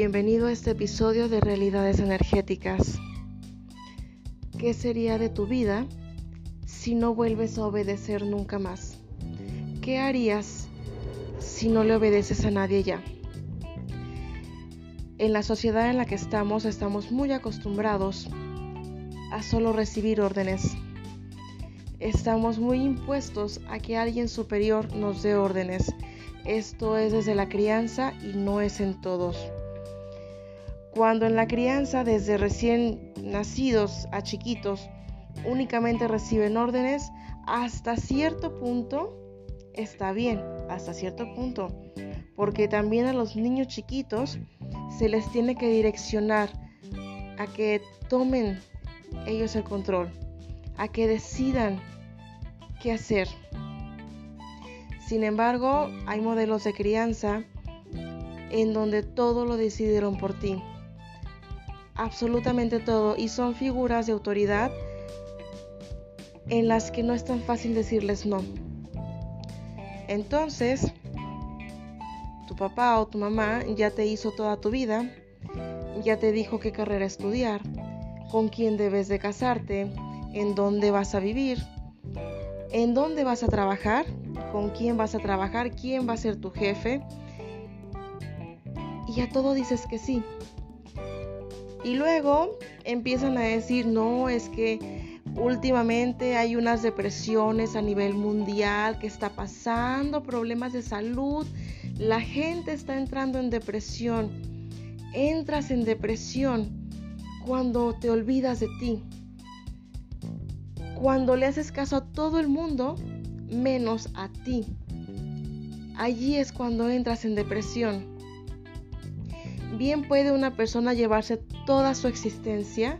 Bienvenido a este episodio de Realidades Energéticas. ¿Qué sería de tu vida si no vuelves a obedecer nunca más? ¿Qué harías si no le obedeces a nadie ya? En la sociedad en la que estamos estamos muy acostumbrados a solo recibir órdenes. Estamos muy impuestos a que alguien superior nos dé órdenes. Esto es desde la crianza y no es en todos. Cuando en la crianza, desde recién nacidos a chiquitos, únicamente reciben órdenes, hasta cierto punto está bien, hasta cierto punto, porque también a los niños chiquitos se les tiene que direccionar a que tomen ellos el control, a que decidan qué hacer. Sin embargo, hay modelos de crianza en donde todo lo decidieron por ti absolutamente todo y son figuras de autoridad en las que no es tan fácil decirles no. Entonces, tu papá o tu mamá ya te hizo toda tu vida, ya te dijo qué carrera estudiar, con quién debes de casarte, en dónde vas a vivir, en dónde vas a trabajar, con quién vas a trabajar, quién va a ser tu jefe. Y a todo dices que sí. Y luego empiezan a decir, no, es que últimamente hay unas depresiones a nivel mundial que está pasando, problemas de salud, la gente está entrando en depresión. Entras en depresión cuando te olvidas de ti, cuando le haces caso a todo el mundo menos a ti. Allí es cuando entras en depresión. Bien puede una persona llevarse toda su existencia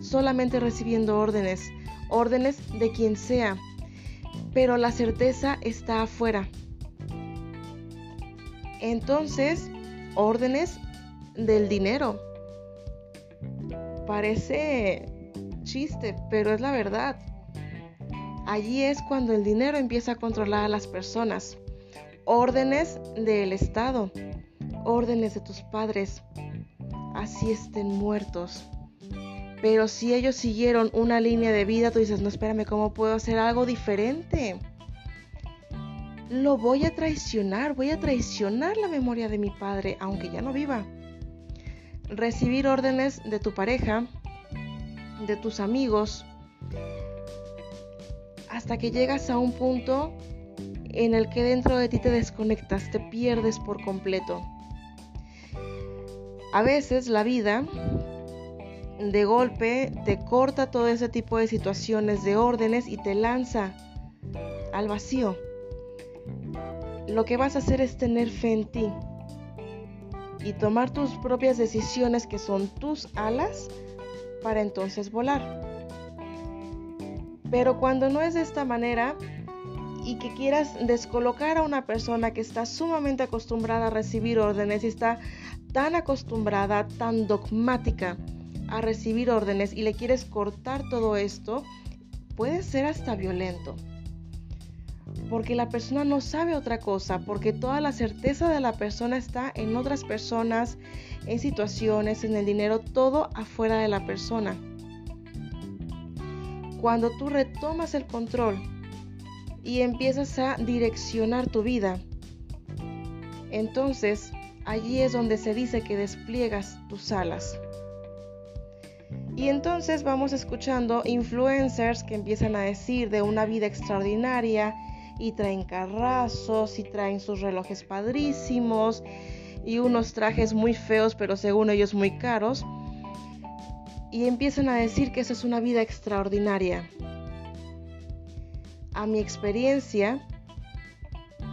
solamente recibiendo órdenes, órdenes de quien sea, pero la certeza está afuera. Entonces, órdenes del dinero. Parece chiste, pero es la verdad. Allí es cuando el dinero empieza a controlar a las personas. Órdenes del Estado órdenes de tus padres, así estén muertos. Pero si ellos siguieron una línea de vida, tú dices, no, espérame, ¿cómo puedo hacer algo diferente? Lo voy a traicionar, voy a traicionar la memoria de mi padre, aunque ya no viva. Recibir órdenes de tu pareja, de tus amigos, hasta que llegas a un punto en el que dentro de ti te desconectas, te pierdes por completo. A veces la vida de golpe te corta todo ese tipo de situaciones, de órdenes y te lanza al vacío. Lo que vas a hacer es tener fe en ti y tomar tus propias decisiones que son tus alas para entonces volar. Pero cuando no es de esta manera y que quieras descolocar a una persona que está sumamente acostumbrada a recibir órdenes y está tan acostumbrada, tan dogmática a recibir órdenes y le quieres cortar todo esto, puede ser hasta violento. Porque la persona no sabe otra cosa, porque toda la certeza de la persona está en otras personas, en situaciones, en el dinero, todo afuera de la persona. Cuando tú retomas el control y empiezas a direccionar tu vida, entonces allí es donde se dice que despliegas tus alas. Y entonces vamos escuchando influencers que empiezan a decir de una vida extraordinaria y traen carrazos y traen sus relojes padrísimos y unos trajes muy feos pero según ellos muy caros. Y empiezan a decir que esa es una vida extraordinaria. A mi experiencia,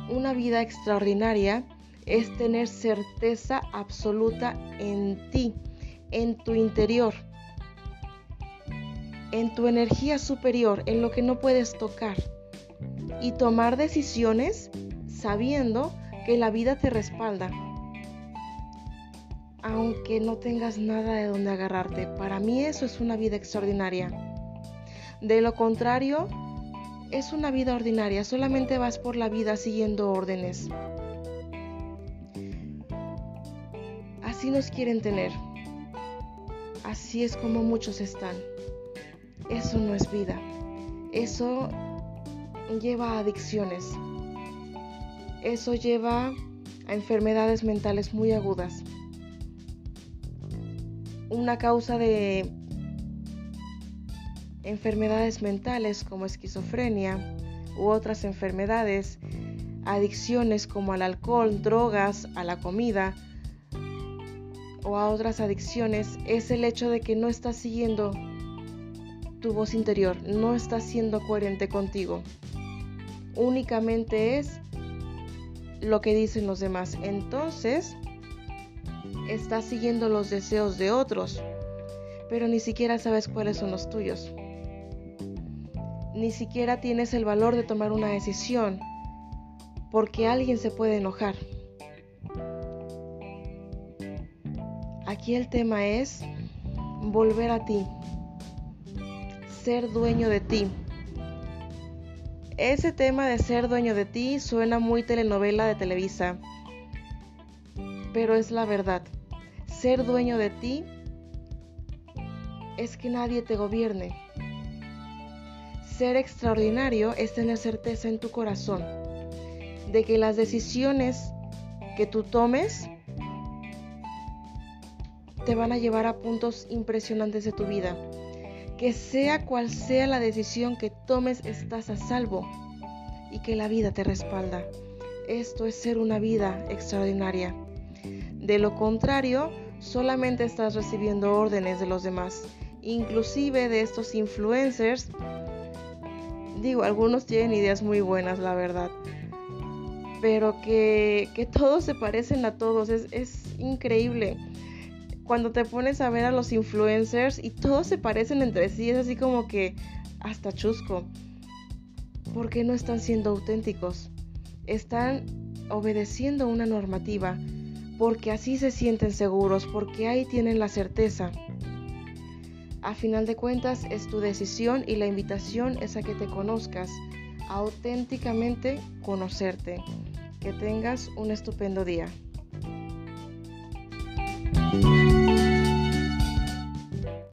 una vida extraordinaria es tener certeza absoluta en ti, en tu interior, en tu energía superior, en lo que no puedes tocar. Y tomar decisiones sabiendo que la vida te respalda. Aunque no tengas nada de donde agarrarte. Para mí eso es una vida extraordinaria. De lo contrario, es una vida ordinaria. Solamente vas por la vida siguiendo órdenes. Así nos quieren tener. Así es como muchos están. Eso no es vida. Eso lleva a adicciones. Eso lleva a enfermedades mentales muy agudas. Una causa de enfermedades mentales como esquizofrenia u otras enfermedades, adicciones como al alcohol, drogas, a la comida o a otras adicciones, es el hecho de que no estás siguiendo tu voz interior, no estás siendo coherente contigo. Únicamente es lo que dicen los demás. Entonces, estás siguiendo los deseos de otros, pero ni siquiera sabes cuáles son los tuyos. Ni siquiera tienes el valor de tomar una decisión, porque alguien se puede enojar. Aquí el tema es volver a ti, ser dueño de ti. Ese tema de ser dueño de ti suena muy telenovela de Televisa, pero es la verdad. Ser dueño de ti es que nadie te gobierne. Ser extraordinario es tener certeza en tu corazón de que las decisiones que tú tomes te van a llevar a puntos impresionantes de tu vida que sea cual sea la decisión que tomes estás a salvo y que la vida te respalda. Esto es ser una vida extraordinaria. De lo contrario, solamente estás recibiendo órdenes de los demás, inclusive de estos influencers. Digo, algunos tienen ideas muy buenas, la verdad. Pero que, que todos se parecen a todos, es, es increíble cuando te pones a ver a los influencers y todos se parecen entre sí, es así como que hasta chusco. Porque no están siendo auténticos. Están obedeciendo una normativa porque así se sienten seguros, porque ahí tienen la certeza. A final de cuentas es tu decisión y la invitación es a que te conozcas, a auténticamente conocerte. Que tengas un estupendo día.